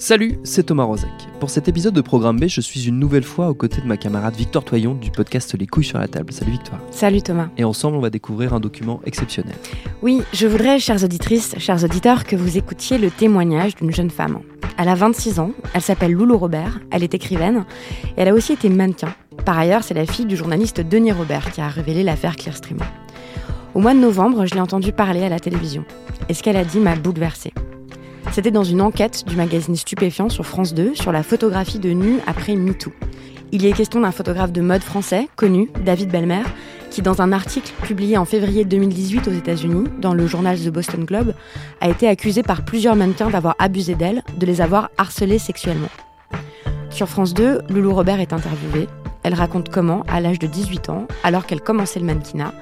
Salut, c'est Thomas Rozek. Pour cet épisode de Programme B, je suis une nouvelle fois aux côtés de ma camarade Victoire Toyon du podcast Les couilles sur la table. Salut Victoire. Salut Thomas. Et ensemble, on va découvrir un document exceptionnel. Oui, je voudrais, chères auditrices, chers auditeurs, que vous écoutiez le témoignage d'une jeune femme. Elle a 26 ans, elle s'appelle Loulou Robert, elle est écrivaine, et elle a aussi été mannequin. Par ailleurs, c'est la fille du journaliste Denis Robert qui a révélé l'affaire Clearstream. Au mois de novembre, je l'ai entendue parler à la télévision. Et ce qu'elle a dit m'a bouleversée. C'était dans une enquête du magazine Stupéfiant sur France 2 sur la photographie de nu après MeToo. Il y est question d'un photographe de mode français, connu, David Belmer, qui dans un article publié en février 2018 aux États-Unis, dans le journal The Boston Globe, a été accusé par plusieurs mannequins d'avoir abusé d'elle, de les avoir harcelées sexuellement. Sur France 2, Loulou Robert est interviewée. Elle raconte comment, à l'âge de 18 ans, alors qu'elle commençait le mannequinat,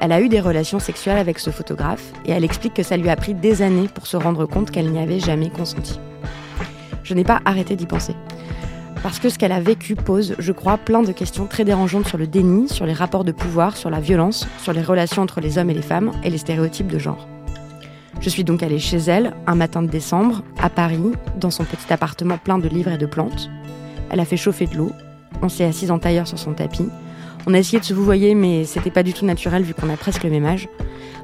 elle a eu des relations sexuelles avec ce photographe et elle explique que ça lui a pris des années pour se rendre compte qu'elle n'y avait jamais consenti. Je n'ai pas arrêté d'y penser. Parce que ce qu'elle a vécu pose, je crois, plein de questions très dérangeantes sur le déni, sur les rapports de pouvoir, sur la violence, sur les relations entre les hommes et les femmes et les stéréotypes de genre. Je suis donc allée chez elle, un matin de décembre, à Paris, dans son petit appartement plein de livres et de plantes. Elle a fait chauffer de l'eau, on s'est assise en tailleur sur son tapis. On a essayé de se vouvoyer, mais c'était pas du tout naturel vu qu'on a presque le même âge.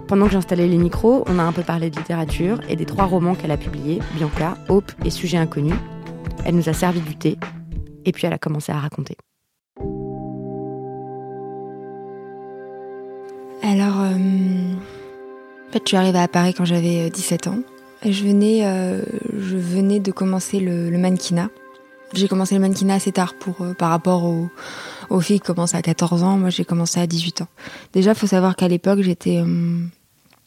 Pendant que j'installais les micros, on a un peu parlé de littérature et des trois romans qu'elle a publiés, Bianca, Hope et Sujet inconnu. Elle nous a servi du thé, et puis elle a commencé à raconter. Alors, euh, fait, je suis arrivée à Paris quand j'avais euh, 17 ans. Et je venais, euh, je venais de commencer le, le mannequinat. J'ai commencé le mannequinat assez tard pour, euh, par rapport aux, aux filles qui commencent à 14 ans. Moi, j'ai commencé à 18 ans. Déjà, faut savoir qu'à l'époque, j'étais euh,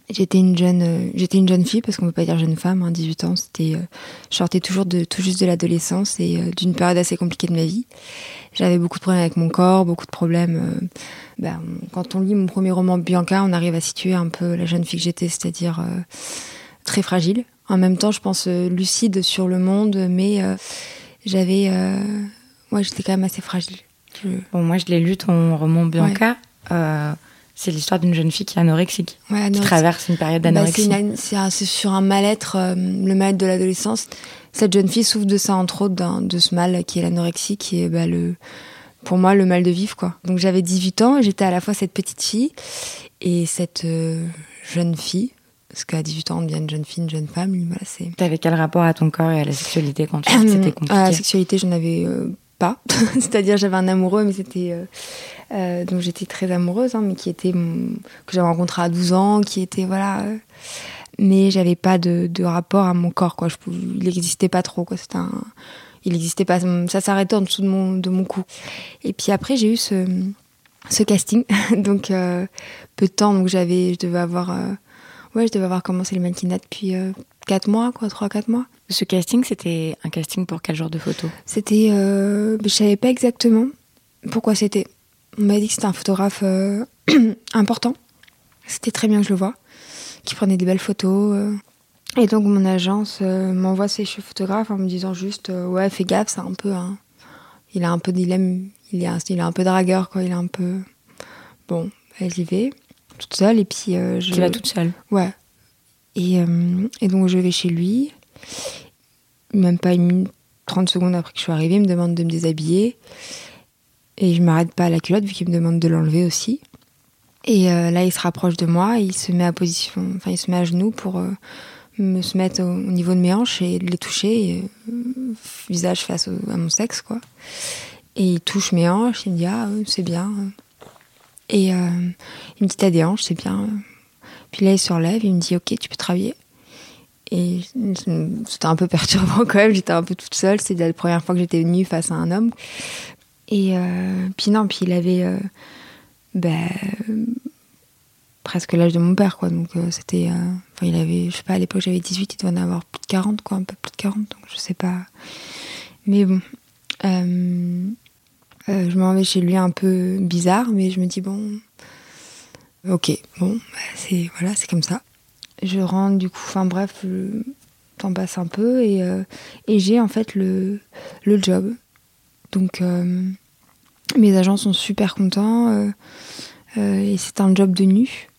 j'étais une jeune euh, j'étais une jeune fille parce qu'on peut pas dire jeune femme. Hein, 18 ans, c'était euh, je sortais toujours de tout juste de l'adolescence et euh, d'une période assez compliquée de ma vie. J'avais beaucoup de problèmes avec mon corps, beaucoup de problèmes. euh, ben, quand on lit mon premier roman Bianca, on arrive à situer un peu la jeune fille que j'étais, c'est-à-dire euh, très fragile. En même temps, je pense euh, lucide sur le monde, mais euh, j'avais, euh, ouais, j'étais quand même assez fragile. Je- Bon, moi, je l'ai lu, ton roman Bianca. Euh, c'est l'histoire d'une jeune fille qui est anorexique, Ouais, qui anorexie. traverse une période Bah, c'est, d'anorexie. c'est un- sur un mal-être, euh, le mal-être de l'adolescence. Cette jeune fille souffre de ça, entre autres, de ce mal qui est l'anorexie, qui est bah, le, pour moi le mal de vivre. quoi. Donc j'avais 18 ans et j'étais à la fois cette petite fille et cette euh, jeune fille. Parce qu'à 18 ans, on devient une jeune fille, une jeune femme. Voilà, c'est... T'avais quel rapport à ton corps et à la sexualité quand tu c'était compliqué À la sexualité, je n'avais euh, pas. C'est-à-dire, j'avais un amoureux, mais c'était. euh, euh, donc, j'étais très amoureuse, hein, mais qui était. mon- que j'avais rencontré à 12 ans, qui était. Voilà. euh, mais j'avais pas de, de rapport à mon corps, quoi. Je pouvais- il n'existait pas trop, quoi. C'était un. Il n'existait pas. Ça s'arrêtait en dessous de mon, de mon cou. Et puis après, j'ai eu ce, ce casting. donc, euh, peu de temps. Donc, j'avais. Je devais avoir. euh, ouais, je devais avoir commencé le mannequinat depuis 4 mois, quoi. 3-4 mois. Ce casting, c'était un casting pour quel genre de photo? C'était, euh, je savais pas exactement pourquoi c'était. On m'a dit que c'était un photographe euh, important. C'était très bien que je le vois, qui prenait des belles photos. euh. Et donc mon agence euh, m'envoie ses cheveux photographes en me disant juste, ouais, fais gaffe, c'est un peu il a un peu, il aime, il est un, il est un peu dragueur quoi, il est un peu, bon, bah, j'y vais toute seule et puis je. Tu vas toute seule. Ouais. Et, et, donc je vais chez lui. Même pas une 30 secondes après que je suis arrivée, il me demande de me déshabiller. Et je m'arrête pas à la culotte vu qu'il me demande de l'enlever aussi. Et euh, là, il se rapproche de moi, il se met à position, enfin, il se met à genoux pour euh, me se mettre au, niveau de mes hanches et les toucher, euh, visage face à mon sexe, quoi. Et il touche mes hanches, il me dit ah c'est bien. Et il me dit t'as des hanches, c'est bien. Puis là, il se relève, il me dit ok, tu peux travailler. Et c'était un peu perturbant quand même, j'étais un peu toute seule, c'était la première fois que j'étais venue face à un homme. Et puis non, puis il avait ben, presque l'âge de mon père, quoi. Donc euh, c'était. Euh, enfin, il avait, je sais pas, à l'époque j'avais 18, il doit en avoir plus de 40, quoi, un peu plus de 40, donc je sais pas. Mais bon. Euh, je m'en vais chez lui un peu bizarre, mais je me dis, bon. Ok, bon, bah, c'est voilà, c'est comme ça. Je rentre du coup, enfin bref, le temps passe un peu et, et j'ai en fait le, le job. Donc mes agents sont super contents euh, euh, et c'est un job de nu.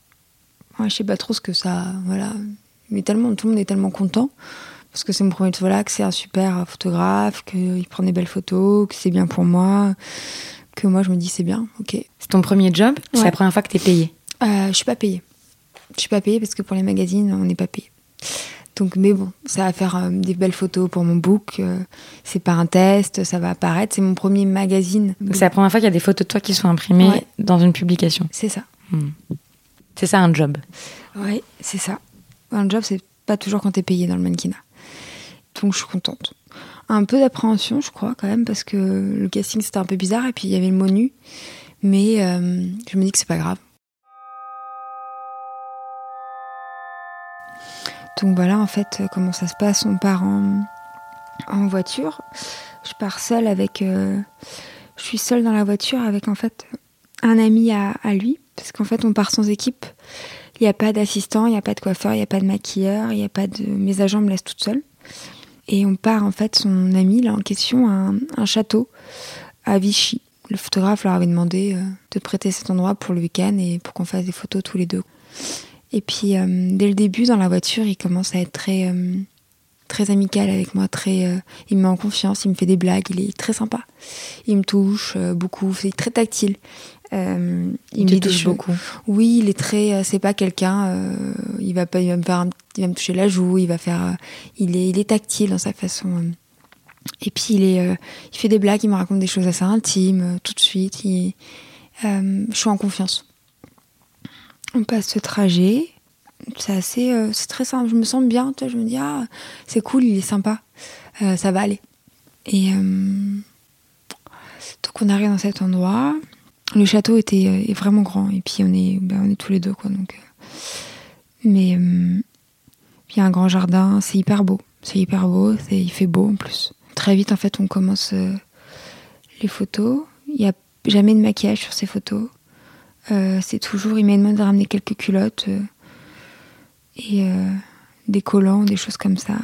Ouais, je sais pas trop ce que ça. Voilà. Mais tellement, tout le monde est tellement content parce que c'est mon premier voilà, que c'est un super photographe, qu'il prend des belles photos, que c'est bien pour moi, que moi je me dis c'est bien, ok. C'est ton premier job? C'est la première fois que tu es payée? Euh, Je suis pas payée. Je suis pas payée parce que pour les magazines, on n'est pas payé. Donc, mais bon, ça va faire euh, des belles photos pour mon book. Euh, c'est pas un test, ça va apparaître. C'est mon premier magazine. c'est la première fois qu'il y a des photos de toi qui sont imprimées dans une publication. C'est ça. Hmm. C'est ça un job. Oui, c'est ça. Un job, c'est pas toujours quand t'es payé dans le mannequinat. Donc, je suis contente. Un peu d'appréhension, je crois, quand même, parce que le casting c'était un peu bizarre et puis il y avait le mot nu. Mais euh, je me dis que c'est pas grave. Donc voilà en fait euh, comment ça se passe. On part en, voiture. Je pars seule avec. Euh, je suis seule dans la voiture avec en fait un ami à, lui. Parce qu'en fait on part sans équipe. Il n'y a pas d'assistant, il n'y a pas de coiffeur, il n'y a pas de maquilleur, il n'y a pas de. Mes agents me laissent toute seule. Et on part en fait son ami là en question à un, château à Vichy. Le photographe leur avait demandé euh, de prêter cet endroit pour le week-end et pour qu'on fasse des photos tous les deux. Et puis, euh, dès le début, dans la voiture, il commence à être très, euh, très amical avec moi. Très, euh, il me met en confiance, il me fait des blagues, il est très sympa. Il me touche beaucoup, c'est très tactile. il, me touche beaucoup. Oui, il est très. c'est pas quelqu'un. il va pas, il va me faire, il va me toucher la joue. Il va faire. il est, il est tactile dans sa façon. et puis il est, il fait des blagues, il me raconte des choses assez intimes tout de suite. Il, je suis en confiance. On passe ce trajet. C'est assez, euh, c'est très simple. Je me sens bien. Tu je me dis ah, c'est cool, il est sympa. Euh, ça va aller. Et euh, donc on arrive dans cet endroit. Le château était est vraiment grand et puis on est, ben, on est tous les deux quoi. Donc, mais il y a un grand jardin. C'est hyper beau. C'est hyper beau. il fait beau en plus. Très vite en fait on commence les photos. Il n'y a jamais de maquillage sur ces photos. Euh, c'est toujours, il m'a demandé de ramener quelques culottes euh, et euh, des collants, des choses comme ça.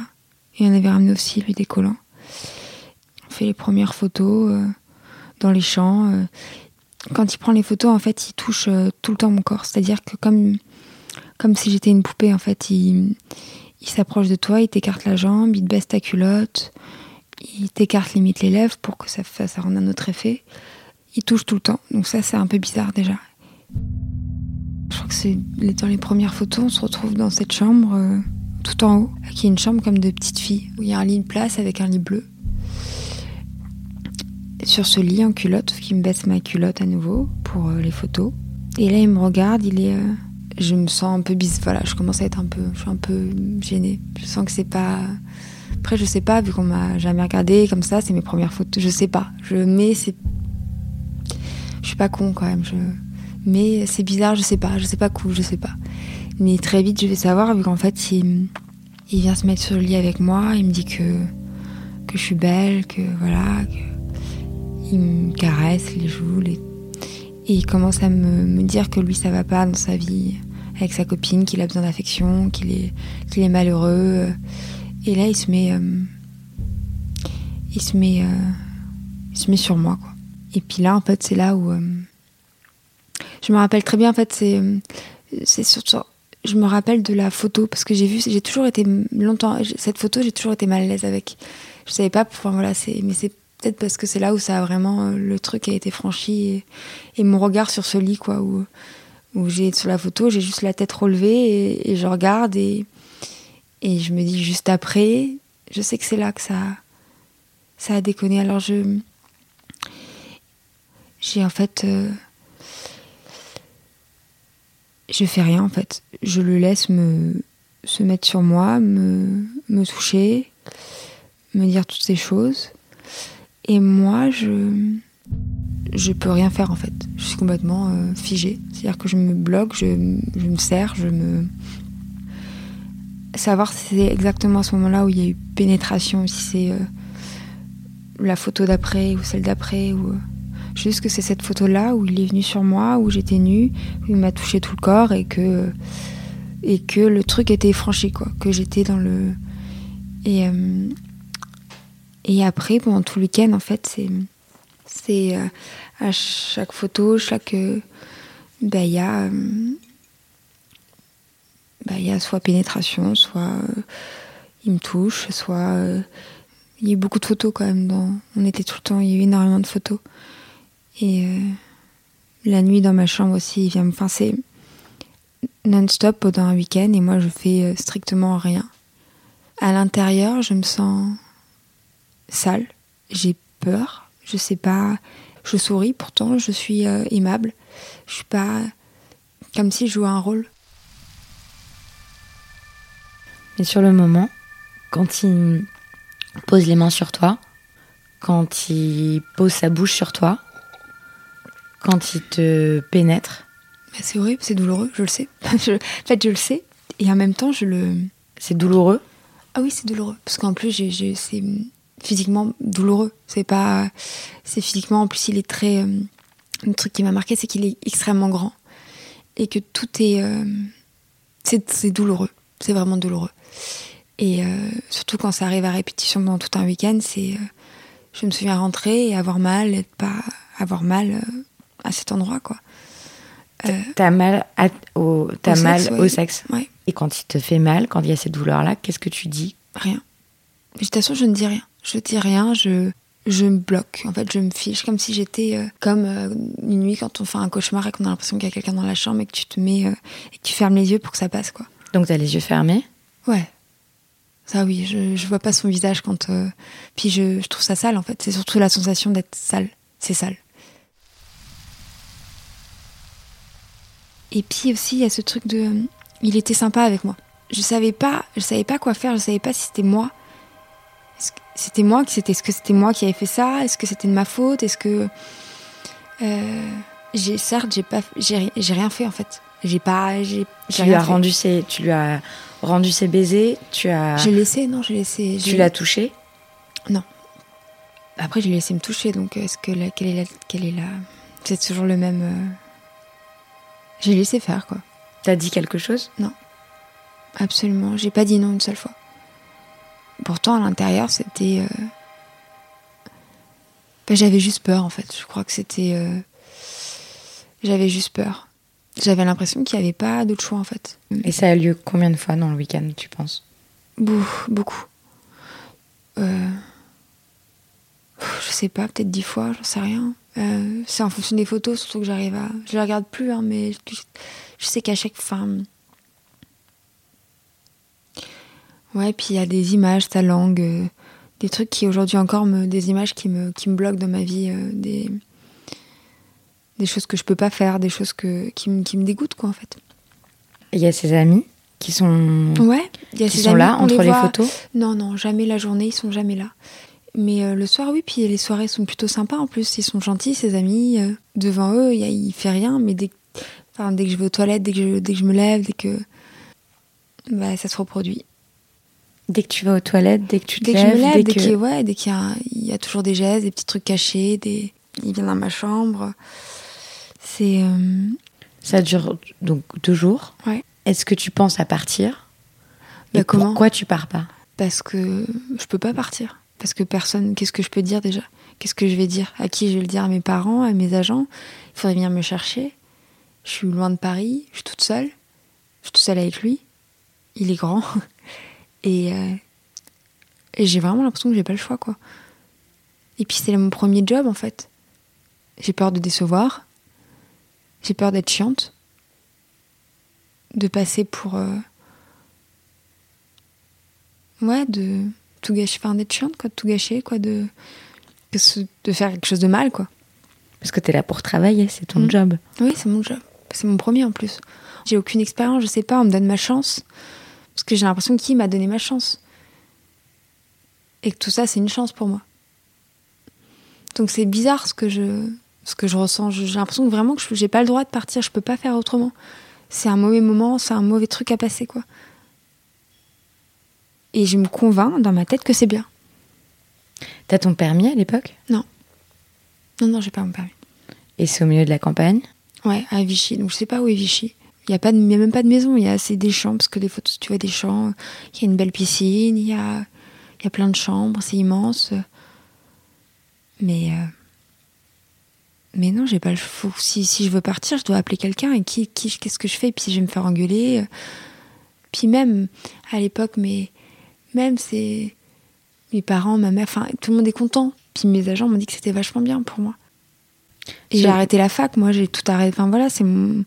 Et on avait ramené aussi, lui, des collants. On fait les premières photos dans les champs. Quand il prend les photos, en fait, il touche tout le temps mon corps. C'est-à-dire que comme, comme si j'étais une poupée, en fait, il, s'approche de toi, il t'écarte la jambe, il te baisse ta culotte, il t'écarte limite les lèvres pour que ça, ça rende un autre effet. Il touche tout le temps. Donc ça, c'est un peu bizarre déjà. Je crois que c'est dans les premières photos, on se retrouve dans cette chambre euh, tout en haut, qui est une chambre comme de petite fille, où il y a un lit de place avec un lit bleu. sur ce lit en culotte, qui me baisse ma culotte à nouveau pour euh, les photos. Et là, il me regarde, il est. Euh, je me sens un peu bis. Voilà, je commence à être un peu. Je suis un peu gênée. Je sens que c'est pas. Après, je sais pas, vu qu'on m'a jamais regardé comme ça, c'est mes premières photos. Je sais pas. Je mets, c'est. Je suis pas con quand même. Je mais c'est bizarre, je sais pas, je sais pas cool, je sais pas. Mais très vite, je vais savoir, vu qu'en fait, il, il, vient se mettre sur le lit avec moi, il me dit que, que je suis belle, que voilà, que, il me caresse les joues, les... et il commence à me, me, dire que lui, ça va pas dans sa vie avec sa copine, qu'il a besoin d'affection, qu'il est, qu'il est malheureux. Et là, il se met, euh, il se met, euh, il se met sur moi, quoi. Et puis là, en fait, c'est là où euh, je me rappelle très bien, en fait, c'est, surtout. je me rappelle de la photo parce que j'ai vu, j'ai toujours été longtemps cette photo, j'ai toujours été mal à l'aise avec. Je savais pas, enfin voilà, mais c'est peut-être parce que c'est là où ça a vraiment le truc a été franchi et, mon regard sur ce lit quoi où où j'ai sur la photo, j'ai juste la tête relevée et, je regarde et et je me dis juste après, je sais que c'est là que ça ça a déconné. Alors je j'ai en fait euh, je fais rien en fait. Je le laisse me se mettre sur moi, me, me toucher, me dire toutes ces choses. Et moi, je je peux rien faire en fait. Je suis complètement euh, figée. C'est-à-dire que je me bloque, je, me serre, je me. Savoir si c'est exactement ce moment-là où il y a eu pénétration, si c'est euh, la photo d'après ou celle d'après, ou Juste que c'est cette photo-là où il est venu sur moi, où j'étais nue, où il m'a touché tout le corps et que, et que le truc était franchi, quoi. Que j'étais dans le. Et, euh, et après, pendant tout le week-end, en fait, c'est. C'est euh, à chaque photo, chaque. Euh, bah, il y a. Bah, il y a soit pénétration, soit il me touche, soit. il y a eu beaucoup de photos quand même. Dans, on était tout le temps, il y a eu énormément de photos. Et euh, la nuit dans ma chambre aussi, il vient me pincer non-stop pendant un week-end et moi je fais euh, strictement rien. À l'intérieur, je me sens sale, j'ai peur, je sais pas, je souris. Pourtant, je suis euh, aimable, je suis pas comme si je jouais un rôle. Mais sur le moment, quand il pose les mains sur toi, quand il pose sa bouche sur toi, quand il te pénètre bah, C'est horrible, c'est douloureux, je le sais. en fait, je le sais. Et en même temps, je le. C'est douloureux? Ah oui, c'est douloureux. Parce qu'en plus, c'est physiquement douloureux. C'est pas. C'est physiquement, en plus, il est très. Euh, le truc qui m'a marqué, c'est qu'il est extrêmement grand. Et que tout est. Euh, c'est douloureux. C'est vraiment douloureux. Et euh, surtout quand ça arrive à répétition pendant tout un week-end, c'est. je me souviens rentrer et avoir mal, être pas. avoir mal à cet endroit, quoi. Euh, t'as mal, au, as mal au sexe. Et quand il te fait mal, quand il y a cette douleur-là, qu'est-ce que tu dis? Rien. Mais de toute façon, je ne dis rien. Je dis rien, je, je me bloque. En fait, je me fiche comme si j'étais euh, comme euh, une nuit quand on fait un cauchemar et qu'on a l'impression qu'il y a quelqu'un dans la chambre et que tu te mets et que tu fermes les yeux pour que ça passe, quoi. Donc t'as les yeux fermés? Ouais. Ça oui, je, je vois pas son visage quand. Puis je, je trouve ça sale en fait. C'est surtout la sensation d'être sale. C'est sale. Et puis aussi, il y a ce truc de. Euh, il était sympa avec moi. Je savais pas, je savais pas quoi faire, je savais pas si c'était moi. C'était moi qui c'était, est-ce que c'était moi qui avais fait ça? Est-ce que c'était de ma faute? Est-ce que. Euh, j'ai, certes, j'ai pas, j'ai, rien fait en fait. J'ai pas, j'ai. Tu lui as rendu ses, tu lui as rendu ses baisers, tu as. J'ai laissé, non, j'ai laissé. Tu l'as touché? Non. Après, j'ai laissé me toucher, donc est-ce que la, quelle est la, quelle est la, c'est toujours le même. Euh, j'ai laissé faire, quoi. T'as dit quelque chose? Non. Absolument. J'ai pas dit non une seule fois. Pourtant, à l'intérieur, c'était. Euh, ben, j'avais juste peur, en fait. Je crois que c'était. Euh, j'avais juste peur. J'avais l'impression qu'il n'y avait pas d'autre choix, en fait. Et ça a lieu combien de fois dans le week-end, tu penses? Beaucoup. Euh... Je sais pas, peut-être dix fois, j'en sais rien. Euh, c'est en fonction des photos, surtout que j'arrive à. Je les regarde plus, hein, mais je, sais qu'à chaque. Ouais, puis il y a des images, ta langue, euh, des trucs qui aujourd'hui encore me. des images qui me, qui me bloquent dans ma vie, euh, des. des choses que je peux pas faire, des choses que, qui, me, qui me dégoûtent, quoi, en fait. Il y a ses amis qui sont. Ouais, il y a qui sont là entre les, les photos? Non, non, jamais la journée, ils sont jamais là. Mais euh, le soir, oui, puis les soirées sont plutôt sympas en plus. Ils sont gentils, ses amis. Euh, devant eux, il, il fait rien, mais dès, enfin, dès que je vais aux toilettes, dès que je, dès que je me lève, dès que. Bah, ça se reproduit. Dès que tu vas aux toilettes, dès que tu te dès lèves, que je me lève, dès, dès que... ouais, qu'il y, y a toujours des gestes, des petits trucs cachés, des... il vient dans ma chambre. C'est. Euh, ça dure donc deux jours. Ouais. Est-ce que tu penses à partir? Bah, Et comment? pourquoi tu pars pas? Parce que je peux pas partir. Parce que personne, qu'est-ce que je peux dire déjà? Qu'est-ce que je vais dire? À qui je vais le dire? À mes parents, à mes agents? Il faudrait venir me chercher. Je suis loin de Paris, je suis toute seule. Je suis toute seule avec lui. Il est grand. Et, euh, et j'ai vraiment l'impression que j'ai pas le choix, quoi. Et puis c'est mon premier job, en fait. J'ai peur de décevoir. J'ai peur d'être chiante. De passer pour. euh, Ouais, de tout gâcher. Enfin, d'être chiante, quoi. De tout gâcher, quoi. De, que de faire quelque chose de mal, quoi. Parce que t'es là pour travailler, c'est ton Mm. job. Oui, c'est mon job. C'est mon premier en plus. J'ai aucune expérience, je sais pas, on me donne ma chance. Parce que j'ai l'impression qu'il m'a donné ma chance? Et que tout ça, c'est une chance pour moi. Donc c'est bizarre ce que je, ce que je ressens. J'ai l'impression que vraiment que je- j'ai pas le droit de partir, je peux pas faire autrement. C'est un mauvais moment, c'est un mauvais truc à passer, quoi. Et je me convainc dans ma tête que c'est bien. T'as ton permis à l'époque? Non, non, j'ai pas mon permis. Et c'est au milieu de la campagne? Ouais, à Vichy. Donc je sais pas où est Vichy. Il y a pas, de- il y a même pas de maison. Il y a c'est des champs parce que les photos, tu vois des champs. Il y a une belle piscine. Il y a, y a plein de chambres. C'est immense. Mais, euh, mais non, j'ai pas le. Faut, si, si je veux partir, je dois appeler quelqu'un. Et qui, qui, qu'est-ce que je fais? Puis je vais me faire engueuler. Puis même à l'époque, mais même c'est mes parents, ma mère, enfin tout le monde est content. Puis mes agents m'ont dit que c'était vachement bien pour moi. Et j'ai arrêté la fac, moi j'ai tout arrêté. Enfin voilà, c'est mon.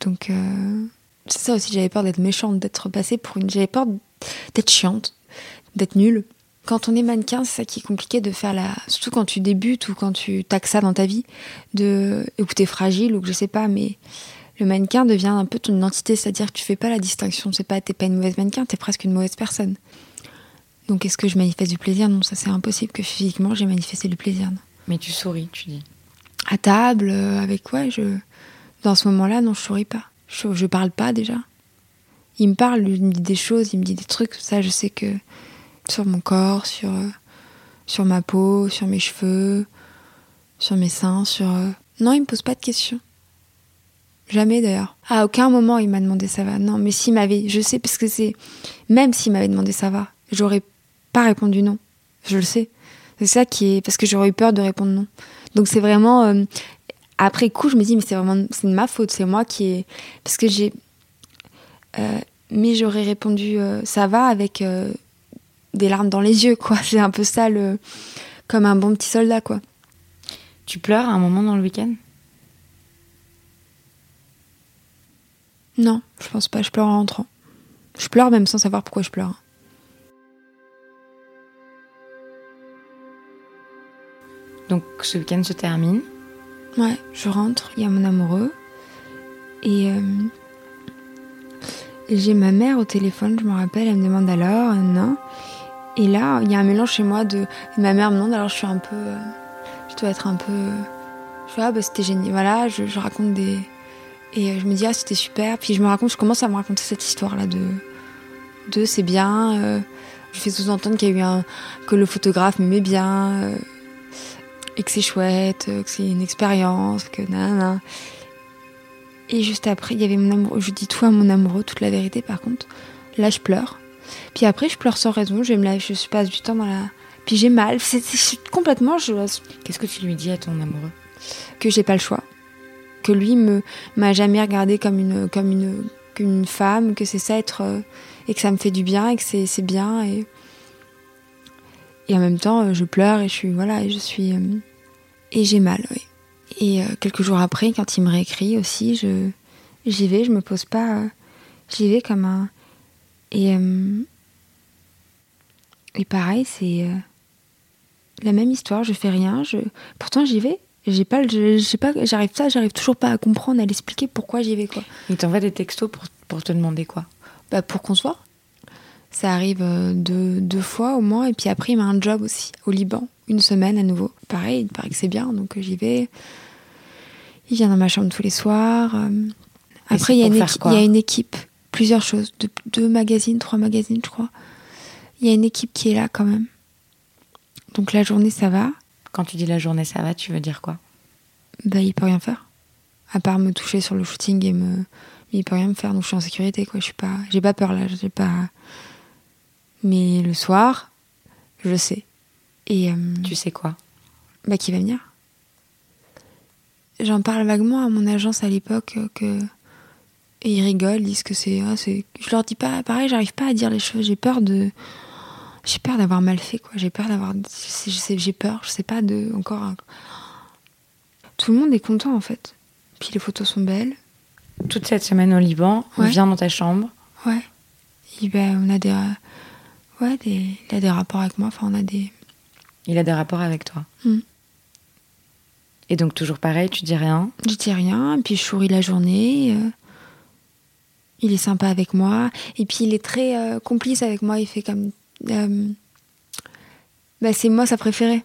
Donc euh, c'est ça aussi, j'avais peur d'être méchante, d'être passée pour une. J'avais peur d'être chiante, d'être nulle. Quand on est mannequin, c'est ça qui est compliqué de faire la. Surtout quand tu débutes ou quand tu taques ça dans ta vie, de ou que t'es fragile ou que je sais pas, mais le mannequin devient un peu ton identité, c'est-à-dire que tu fais pas la distinction. C'est pas, t'es pas une mauvaise mannequin, t'es presque une mauvaise personne. Donc est-ce que je manifeste du plaisir? Non, ça c'est impossible que physiquement j'ai manifesté du plaisir. Non Mais tu souris, tu dis. à table, euh, avec quoi? Je... Dans ce moment-là, non, je souris pas. Je, je parle pas déjà. Il me parle, il me dit des choses, il me dit des trucs. Ça, je sais que sur mon corps, sur, euh, sur ma peau, sur mes cheveux, sur mes seins, sur. euh, Non, il me pose pas de questions. Jamais d'ailleurs. À aucun moment il m'a demandé ça va. Non, mais s'il m'avait, je sais parce que c'est même s'il m'avait demandé ça va, j'aurais pas répondu non. Je le sais. C'est ça qui est parce que j'aurais eu peur de répondre non. Donc c'est vraiment euh, après coup je me dis mais c'est vraiment c'est de ma faute, c'est moi qui est parce que j'ai euh, mais j'aurais répondu euh, ça va avec des larmes dans les yeux quoi. C'est un peu ça le comme un bon petit soldat quoi. Tu pleures à un moment dans le week-end? Non, je pense pas, je pleure en rentrant. Je pleure même sans savoir pourquoi je pleure. Donc ce week-end se termine. Ouais, je rentre, il y a mon amoureux. Et euh, j'ai ma mère au téléphone, je me rappelle, elle me demande alors, non. Et là, il y a un mélange chez moi de. Ma mère me demande, alors je suis un peu. euh, je dois être un peu. Je fais, ah bah c'était génial. Voilà, je, je raconte des. Et euh, je me dis, ah c'était super. Puis je me raconte, je commence à me raconter cette histoire-là de. De c'est bien. euh, je fais sous-entendre qu'il y a eu un. que le photographe m'aimait bien. euh, et que c'est chouette, que c'est une expérience, que nanana. Et juste après, il y avait mon amoureux. Je dis tout à mon amoureux, toute la vérité par contre. Là, je pleure. Puis après, je pleure sans raison. Je, me la... je passe du temps dans la. Puis j'ai mal. C'est c'est- complètement. Je... Qu'est-ce que tu lui dis à ton amoureux? Que j'ai pas le choix. Que lui me m'a jamais regardé comme une comme une femme. Que c'est ça être euh, et que ça me fait du bien et que c'est bien et et en même temps, euh, je pleure et je suis voilà et je suis euh, et j'ai mal. Et quelques jours après, quand il me réécrit aussi, je j'y vais. Je me pose pas. j'y vais comme un et et pareil, c'est la même histoire. Je fais rien. Je pourtant j'y vais. J'ai pas, pas, j'arrive ça, j'arrive toujours pas à comprendre, à l'expliquer pourquoi j'y vais quoi. Il t'envoie des textos pour, pour te demander quoi? Bah, pour qu'on se voit. Ça arrive euh, deux, deux fois au moins. Et puis après, il m'a un job aussi au Liban, une semaine à nouveau. Pareil, il paraît que c'est bien, donc euh, j'y vais. Il vient dans ma chambre tous les soirs. euh. Après, il y, a une faire équi- quoi? il y a une équipe, plusieurs choses. Deux, deux magazines, trois magazines, je crois. Il y a une équipe qui est là quand même. Donc la journée, ça va. Quand tu dis la journée ça va, tu veux dire quoi Bah, il peut rien faire. À part me toucher sur le shooting et me. Mais il peut rien me faire, donc je suis en sécurité, quoi. Je suis pas. J'ai pas peur là, j'ai pas. Mais le soir, je sais. Et. euh, Tu sais quoi Bah, qui va venir. J'en parle vaguement à mon agence à l'époque euh, que. Et ils rigolent, ils disent que c'est. ah, c'est- je leur dis pas, pareil, j'arrive pas à dire les choses. J'ai peur de. J'ai peur d'avoir mal fait, quoi. J'ai peur d'avoir. J'ai peur, je sais pas, de. Encore. un- Tout le monde est content, en fait. Puis les photos sont belles. Toute cette semaine au Liban, on Ouais. vient dans ta chambre. Ouais. Et ben, on a des. Ouais, des... il a des rapports avec moi. Enfin, on a des. Il a des rapports avec toi. Hmm. Et donc toujours pareil, tu dis rien. Je dis rien, puis je souris la journée. euh, Il est sympa avec moi. Et puis il est très euh, complice avec moi. Il fait comme. Euh, bah, c'est moi sa préférée.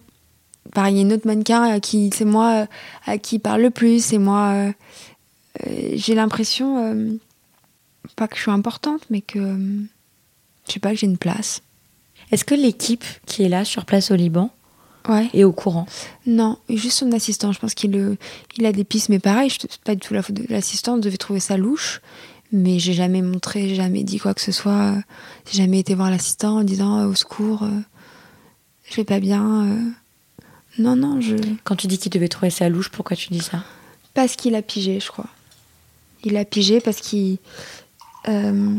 Pareil, il y a une autre mannequin à qui c'est moi euh, à qui il parle le plus. C'est moi. euh, euh, J'ai l'impression. euh, pas que je suis importante, mais que. euh, je sais pas, que j'ai une place. Est-ce que l'équipe qui est là sur place au Liban Ouais. est au courant? Non, juste son assistant. Je pense qu'il euh, il a des pistes, mais pareil, c'est pas du tout la faute de l'assistant. On devait trouver ça louche, mais j'ai jamais montré, j'ai jamais dit quoi que ce soit. J'ai jamais été voir l'assistant en disant euh, au secours, euh, je vais pas bien. euh. Non, non, je. Quand tu dis qu'il devait trouver ça louche, pourquoi tu dis ça? Parce qu'il a pigé, je crois. Il a pigé parce qu'il. euh,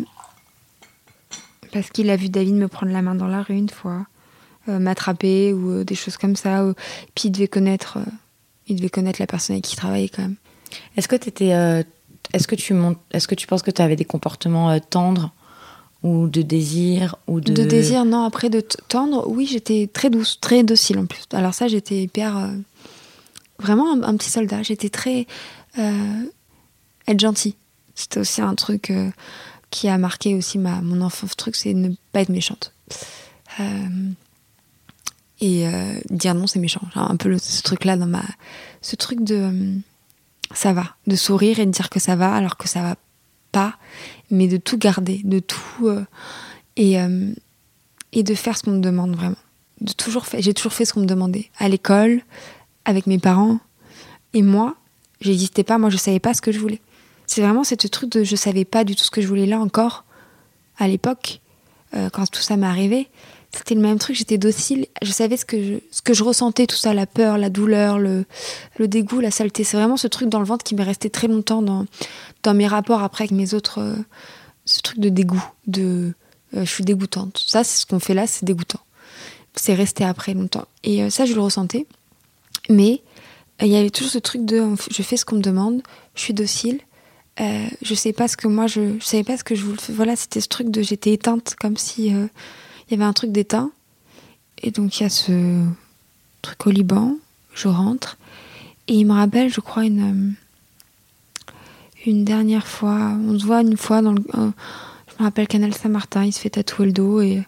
parce qu'il a vu David me prendre la main dans la rue une fois, euh, m'attraper ou euh, des choses comme ça. ou- Puis il devait connaître. il devait connaître la personne avec qui il travaillait quand même. Est-ce que t'étais, euh, est-ce que tu est-ce que tu penses que tu avais des comportements euh, tendres ou de désir ou de, De désir, non. Après, de tendre, oui, j'étais très douce, très docile en plus. Alors ça, j'étais hyper... euh, vraiment un, petit soldat. J'étais très... euh, être gentille. C'était aussi un truc qui a marqué aussi ma, mon enfance. truc, c'est ne pas être méchante. Et dire non, c'est méchant. Un peu le- ce truc-là dans ma... Ce truc de... ça va. De sourire et de dire que ça va alors que ça va pas. Mais de tout garder, de tout... euh, et, euh, et de faire ce qu'on me demande vraiment. De toujours fait, j'ai toujours fait ce qu'on me demandait. À l'école, avec mes parents. Et moi, j'hésitais pas, moi je savais pas ce que je voulais. C'est vraiment ce truc de je savais pas du tout ce que je voulais là encore, à l'époque, euh, quand tout ça m'est arrivé. C'était le même truc, j'étais docile, je savais ce que je, ce que je ressentais, tout ça, la peur, la douleur, le, le dégoût, la saleté. C'est vraiment ce truc dans le ventre qui m'est resté très longtemps dans, dans mes rapports après avec mes autres. euh, ce truc de dégoût, de euh, je suis dégoûtante. Ça, c'est ce qu'on fait là, c'est dégoûtant. C'est resté après longtemps. Et euh, ça, je le ressentais. Mais il y avait toujours ce truc de je fais ce qu'on me demande, je suis docile. Je sais pas ce que moi je, je savais pas ce que je voulais. Voilà, c'était ce truc de j'étais éteinte comme si il y avait un truc d'éteint. Et donc il y a ce truc au Liban. Je rentre et il me rappelle, je crois une euh, une dernière fois. On se voit une fois dans le. euh, je me rappelle Canal Saint-Martin. Il se fait tatouer le dos et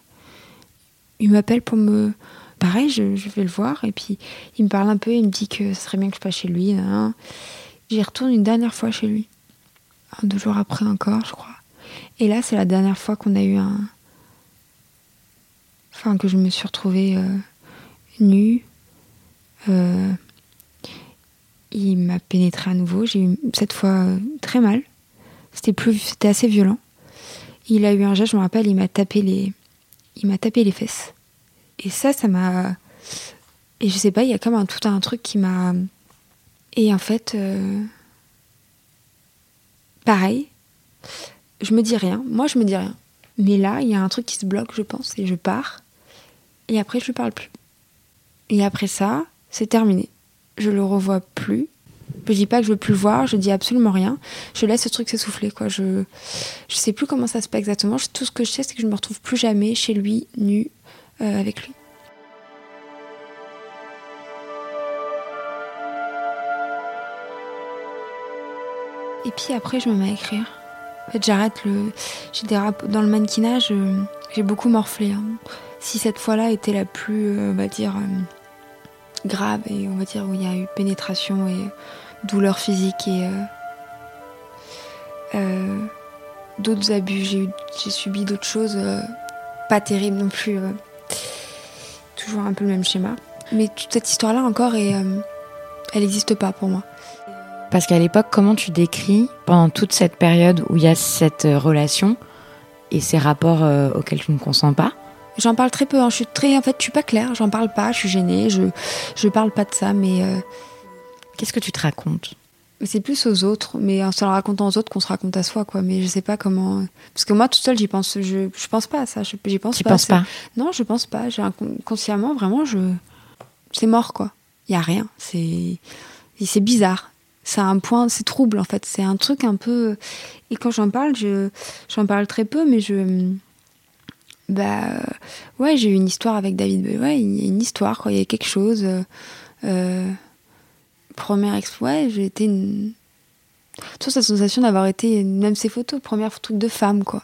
il m'appelle pour me. Pareil, je, je vais le voir et puis il me parle un peu. Il me dit que ce serait bien que je passe chez lui. J'y retourne une dernière fois chez lui. Deux jours après encore, je crois. Et là, c'est la dernière fois qu'on a eu un. Enfin, que je me suis retrouvée euh, nue. Euh, il m'a pénétré à nouveau. J'ai eu cette fois euh, très mal. C'était plus, c'était assez violent. Il a eu un geste, je me rappelle, il m'a tapé les, il m'a tapé les fesses. Et ça, ça m'a, et je sais pas, il y a comme un tout un truc qui m'a, et en fait, pareil, je me dis rien. Moi, je me dis rien. Mais là, il y a un truc qui se bloque, je pense, et je pars. Et après, je lui parle plus. Et après ça, c'est terminé. Je le revois plus. Je dis pas que je veux plus le voir, je dis absolument rien. Je laisse ce truc s'essouffler, quoi. Je, je sais plus comment ça se passe exactement. Tout ce que je sais, c'est que je me retrouve plus jamais chez lui, nu, euh, avec lui. Et puis après, je me mets à écrire. En fait, j'arrête le. J'ai des rap- Dans le mannequinage, j'ai beaucoup morflé. hein. Si cette fois-là était la plus, euh, on va dire, euh, grave, et on va dire où il y a eu pénétration et douleur physique et. euh, d'autres abus, j'ai subi d'autres choses pas terribles non plus. toujours un peu le même schéma. Mais toute cette histoire-là encore, elle n'existe pas pour moi. Parce qu'à l'époque, comment tu décris pendant toute cette période où il y a cette relation et ces rapports auxquels tu ne consens pas J'en parle très peu. hein. Je suis très, en fait, je suis pas claire. J'en parle pas. Je suis gênée. Je, je parle pas de ça. Mais euh, Qu'est-ce que tu te racontes? C'est plus aux autres, mais en se le racontant aux autres qu'on se raconte à soi, quoi. Mais je sais pas comment. Parce que moi, toute seule, j'y pense. Je, je pense pas à ça. J'y pense tu pas. penses pas? Non, je pense pas. J'ai consciemment, vraiment, je. C'est mort, quoi. Il y a rien. C'est. C'est bizarre. C'est un point. C'est trouble, en fait. C'est un truc un peu. Et quand j'en parle, je j'en parle très peu, mais je. Bah. Ouais, j'ai eu une histoire avec David. Ouais, il y a une histoire, quoi. Il y a quelque chose. Euh, première exploit, j'ai été une. Toujours cette sensation d'avoir été, même ces photos, première truc de femme, quoi.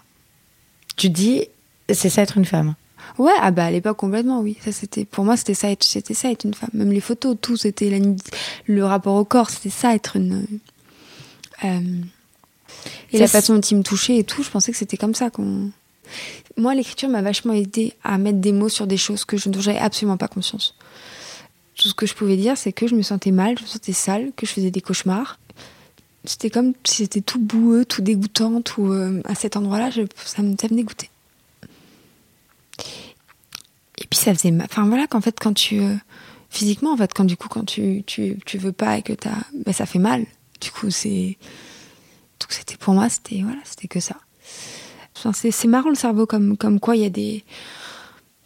Tu dis, c'est ça être une femme Ouais, ah bah à l'époque complètement, oui. Ça c'était, pour moi c'était ça, être, c'était ça être une femme. Même les photos, tout, c'était la, le rapport au corps, c'était ça être une. Euh, et la façon dont il me touchait et tout, je pensais que c'était comme ça qu'on. Moi, l'écriture m'a vachement aidé à mettre des mots sur des choses que je, dont absolument pas conscience. Tout ce que je pouvais dire, c'est que je me sentais mal, je me sentais sale, que je faisais des cauchemars. C'était comme si c'était tout boueux, tout dégoûtant, tout euh, à cet endroit-là, ça, me, dégoûtait. Et puis ça faisait, enfin voilà, qu'en fait quand tu euh, physiquement en fait quand du coup quand tu tu, tu veux pas et que t'as, ben, ça fait mal. Du coup c'est, donc c'était pour moi c'était voilà c'était que ça. C'est, marrant le cerveau comme quoi il y a des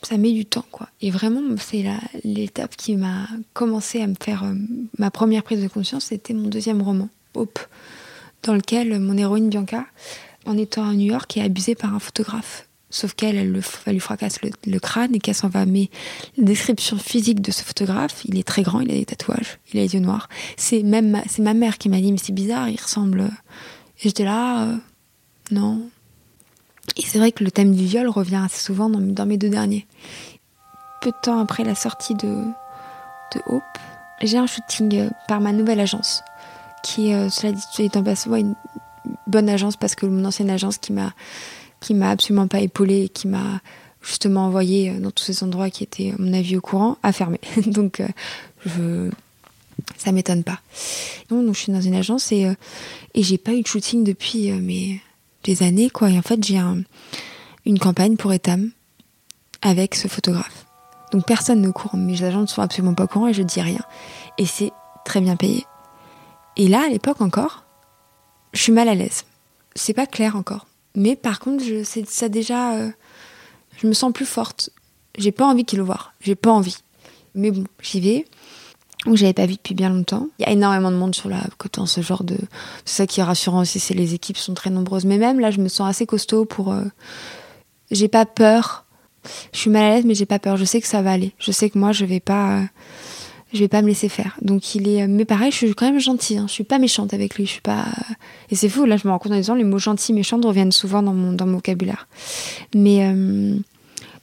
ça met du temps, quoi. Et vraiment, c'est l'étape qui m'a commencé à me faire euh, ma première prise de conscience, c'était mon deuxième roman, Hope, dans lequel mon héroïne Bianca, en étant à New York, est abusée par un photographe. Sauf qu'elle, elle, lui fracasse le, crâne et qu'elle s'en va. Mais la description physique de ce photographe, il est très grand, il a des tatouages, il a les yeux noirs. C'est même ma, ma mère qui m'a dit, mais c'est bizarre, il ressemble. Et j'étais là, euh, non, et c'est vrai que le thème du viol revient assez souvent dans, mes deux derniers. Peu de temps après la sortie de, Hope, j'ai un shooting euh, par ma nouvelle agence, qui, euh, cela dit, est en passant, une bonne agence parce que mon ancienne agence qui m'a qui m'a absolument pas épaulée et qui m'a justement envoyé euh, dans tous ces endroits qui étaient, à mon avis, au courant, a fermé. donc, je, ça m'étonne pas. donc, je suis dans une agence et, et j'ai pas eu de shooting depuis mais des années, quoi. Et en fait, j'ai une campagne pour Etam avec ce photographe. Donc personne ne court, mes agents ne sont absolument pas au courant et je dis rien. Et c'est très bien payé. Et là, à l'époque encore, je suis mal à l'aise. C'est pas clair encore. Mais par contre, je, ça déjà. Euh, je me sens plus forte. J'ai pas envie qu'il le voie. J'ai pas envie. Mais bon, j'y vais où j'avais pas vu depuis bien longtemps. Il y a énormément de monde sur la côte en ce genre de. C'est ça qui est rassurant aussi, c'est les équipes sont très nombreuses. Mais même là, je me sens assez costaud pour. Euh, j'ai pas peur. Je suis mal à l'aise, mais j'ai pas peur. Je sais que ça va aller. Je sais que moi, je vais pas. Je vais pas me laisser faire. Donc il est. Mais pareil, je suis quand même gentille. Hein. Je suis pas méchante avec lui. Je suis pas. Et c'est fou. Là, je me rends compte en disant les mots gentils, méchants reviennent souvent dans mon dans mon vocabulaire. Mais. Euh,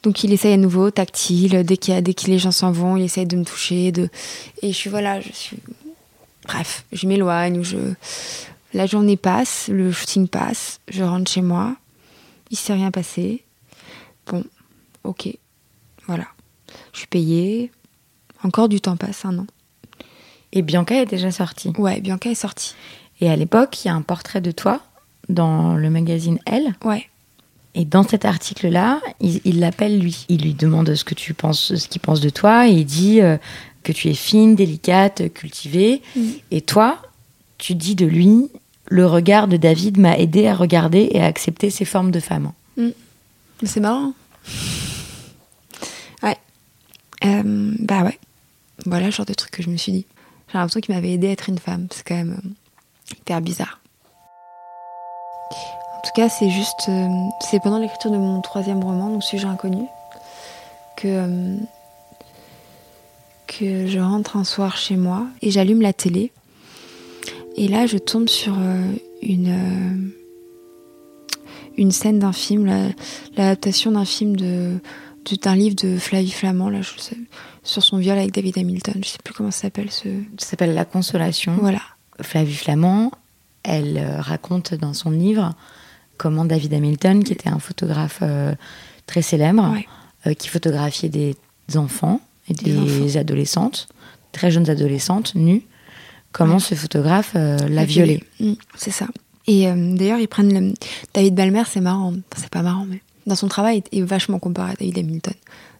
donc il essaye à nouveau, tactile, dès qu'il dès que les gens s'en vont, il essaye de me toucher, de et je suis voilà, je suis bref, je m'éloigne, je la journée passe, le shooting passe, je rentre chez moi, il s'est rien passé. Bon, ok, voilà, je suis payée, encore du temps passe, un an. Et Bianca est déjà sortie. Ouais, Bianca est sortie. Et à l'époque, il y a un portrait de toi dans le magazine Elle. Ouais. Et dans cet article-là, il l'appelle lui. Il lui demande ce que tu penses, ce qu'il pense de toi, et il dit euh, que tu es fine, délicate, cultivée. Mm. Et toi, tu dis de lui, le regard de David m'a aidé à regarder et à accepter ses formes de femme. Mm. C'est marrant. Ouais. Euh, bah ouais. Voilà le genre de truc que je me suis dit. J'ai l'impression qu'il m'avait aidé à être une femme. C'est quand même euh, hyper bizarre. En tout cas, c'est juste. Euh, c'est pendant l'écriture de mon troisième roman, donc Sujet inconnu, que. Euh, que je rentre un soir chez moi et j'allume la télé. Et là, je tombe sur euh, une. une scène d'un film, l'adaptation d'un film de d'un livre de Flavie Flamand, là, je sais, sur son viol avec David Hamilton. Je sais plus comment ça s'appelle. Ce... Ça s'appelle La Consolation. Voilà. Flavie Flamand, elle raconte dans son livre comment David Hamilton, qui était un photographe euh, très célèbre, euh, qui photographiait des enfants et des, adolescentes, très jeunes adolescentes, nues, comment ce photographe euh, l'a violée. Mm, c'est ça. Et d'ailleurs, ils prennent le... David Balmer, c'est marrant, c'est pas marrant, mais dans son travail, il est vachement comparé à David Hamilton.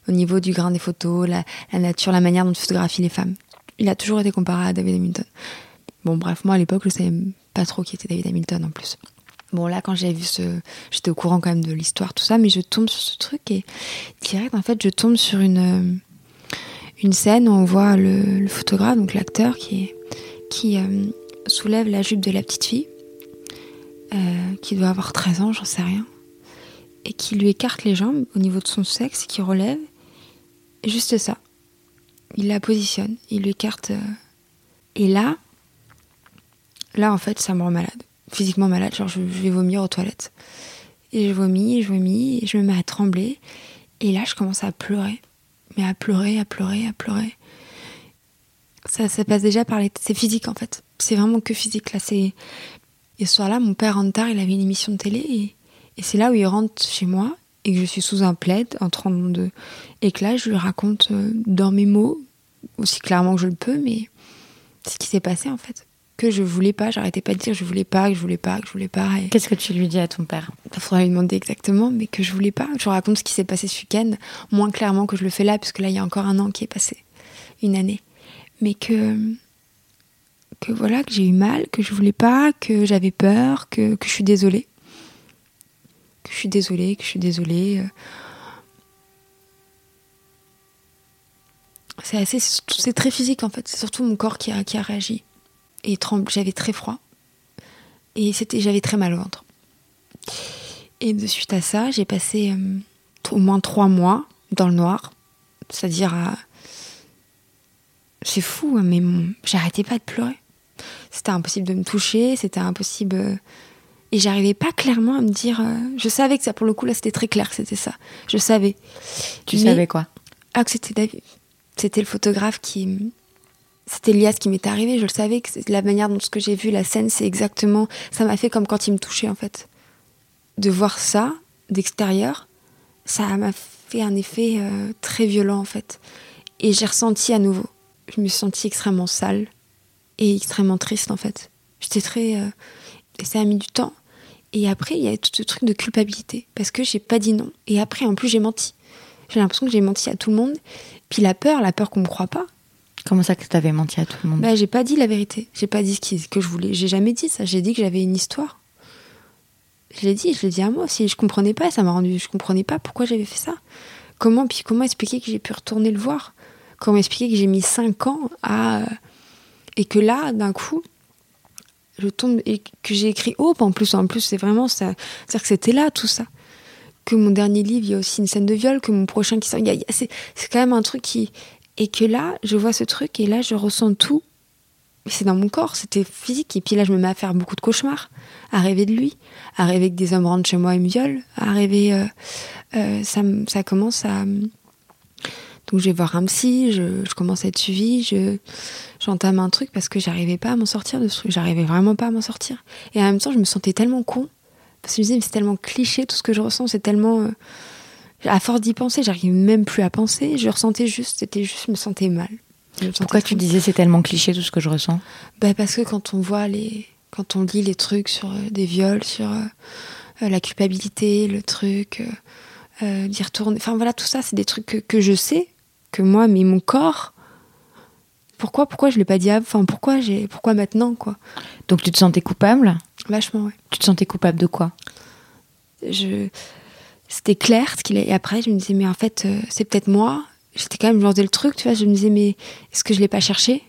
Au niveau du grain des photos, la, nature, la manière dont il photographie les femmes. Il a toujours été comparé à David Hamilton. Bon, bref, moi à l'époque, je savais pas trop qui était David Hamilton en plus. Bon, là, quand j'avais vu ce. J'étais au courant quand même de l'histoire, tout ça, mais je tombe sur ce truc et direct, en fait, je tombe sur une, une scène où on voit le, photographe, donc l'acteur, qui, qui euh, soulève la jupe de la petite fille, euh, qui doit avoir 13 ans, j'en sais rien, et qui lui écarte les jambes au niveau de son sexe, qui relève. Juste ça. Il la positionne, il lui écarte. Euh, et là, là, en fait, ça me rend malade physiquement malade, genre je, vais vomir aux toilettes. Et je vomis, je vomis, et je me mets à trembler. Et là, je commence à pleurer. Mais à pleurer, à pleurer, à pleurer. Ça, ça passe déjà par les... C'est physique, en fait. C'est vraiment que physique, là. C'est... Et ce soir-là, mon père rentre tard, il avait une émission de télé. Et, et c'est là où il rentre chez moi, et que je suis sous un plaid, en train de... Et que là, je lui raconte euh, dans mes mots, aussi clairement que je le peux, mais ce qui s'est passé, en fait que je voulais pas. J'arrêtais pas de dire je voulais pas, que je voulais pas, que je voulais pas. Qu'est-ce que tu lui dis à ton père? Il faudrait lui demander exactement, mais que je voulais pas. Je raconte ce qui s'est passé ce week-end, moins clairement que je le fais là, puisque là, il y a encore un an qui est passé, une année. Mais que, que voilà, que j'ai eu mal, que je voulais pas, que j'avais peur, que, que je suis désolée. Que je suis désolée, que je suis désolée. C'est assez, c'est très physique en fait. C'est surtout mon corps qui a, qui a réagi et j'avais très froid et c'était j'avais très mal au ventre. Et de suite à ça, j'ai passé euh, au moins trois mois dans le noir, c'est-à-dire à... C'est fou, hein, mais j'arrêtais pas de pleurer. C'était impossible de me toucher, c'était impossible. Euh, et j'arrivais pas clairement à me dire. Euh, je savais que ça, pour le coup, là, c'était très clair, c'était ça. Je savais. Tu savais quoi? Ah, que c'était David. C'était le photographe qui, c'était lié à ce qui m'était arrivé. Je le savais la manière dont ce que j'ai vu, la scène, c'est exactement. Ça m'a fait comme quand il me touchait, en fait. De voir ça d'extérieur, ça m'a fait un effet euh, très violent, en fait. Et j'ai ressenti à nouveau. Je me suis sentie extrêmement sale et extrêmement triste, en fait. J'étais très. Euh, et ça a mis du temps. Et après, il y a tout ce truc de culpabilité. Parce que j'ai pas dit non. Et après, en plus, j'ai menti. J'ai l'impression que j'ai menti à tout le monde. Puis la peur, la peur qu'on me croit pas. Comment ça que tu avais menti à tout le monde bah, J'ai pas dit la vérité. J'ai pas dit ce que je voulais. J'ai jamais dit ça. J'ai dit que j'avais une histoire. Je l'ai dit, je l'ai dit à moi aussi. Je comprenais pas, ça m'a rendu. Je comprenais pas pourquoi j'avais fait ça. Comment, puis comment expliquer que j'ai pu retourner le voir? Comment expliquer que j'ai mis 5 ans à. Et que là, d'un coup, je tombe. Et que j'ai écrit Hope en plus. En plus, c'est vraiment ça. C'est-à-dire que c'était là, tout ça. Que mon dernier livre, il y a aussi une scène de viol. Que mon prochain qui sort. C'est quand même un truc qui et que là, je vois ce truc et là, je ressens tout. C'est dans mon corps, c'était physique. Et puis là, je me mets à faire beaucoup de cauchemars, à rêver de lui, à rêver que des hommes rentrent chez moi et me violent, à rêver. Euh, euh, ça, commence à. Donc je vais voir un psy, je, commence à être suivie, je, j'entame un truc parce que j'arrivais pas à m'en sortir de ce truc. J'arrivais vraiment pas à m'en sortir. Et en même temps, je me sentais tellement con. Parce que je me disais, c'est tellement cliché tout ce que je ressens, c'est tellement. Euh, à force d'y penser, j'arrive même plus à penser. Je ressentais juste, c'était juste, je me sentais mal. Pourquoi tu disais c'est tellement cliché tout ce que je ressens? Bah Parce que quand on voit les. Quand on lit les trucs sur euh, des viols, sur euh, euh, la culpabilité, le truc, d'y retourner. Enfin voilà, tout ça, c'est des trucs que, je sais, que moi, mais mon corps. Pourquoi, pourquoi je l'ai pas dit avant Enfin, pourquoi, j'ai, pourquoi maintenant, quoi? Donc tu te sentais coupable? Vachement, ouais. Tu te sentais coupable de quoi? Je c'était clair ce qu'il est. Et après, je me disais, mais en fait, euh, c'est peut-être moi. J'étais quand même, je le truc, tu vois. Je me disais, mais est-ce que je l'ai pas cherché?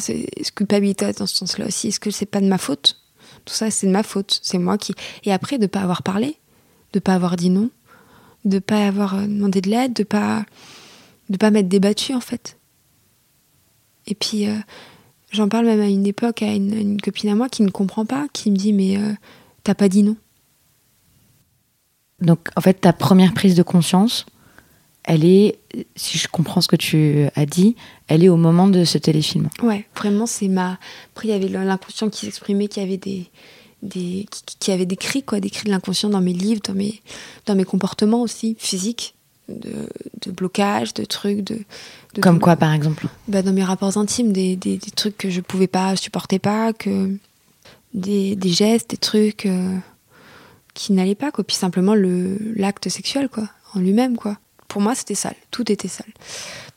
C'est culpabilité dans ce sens-là aussi? Est-ce que c'est pas de ma faute? Tout ça, c'est de ma faute. C'est moi qui. Et après, de pas avoir parlé, de pas avoir dit non, de pas avoir euh, demandé de l'aide, de pas de pas m'être débattu en fait. Et puis, euh, j'en parle même à une époque à une, copine à moi qui ne comprend pas, qui me dit, mais t'as pas dit non. Donc, en fait, ta première prise de conscience, elle est, si je comprends ce que tu as dit, elle est au moment de ce téléfilm. Ouais, vraiment, c'est ma. Après, il y avait l'inconscient qui s'exprimait, qui avait des. Des, qui, avait des cris, quoi, des cris de l'inconscient dans mes livres, dans mes, dans mes comportements aussi, physiques, de, de blocage, de trucs, de, Comme quoi, par exemple bah, Dans mes rapports intimes, des, des, des, trucs que je pouvais pas, supporter pas, que des, des gestes, des trucs. Euh, qui n'allait pas, quoi. Puis simplement le l'acte sexuel, quoi, en lui-même, quoi. Pour moi, c'était sale. Tout était sale.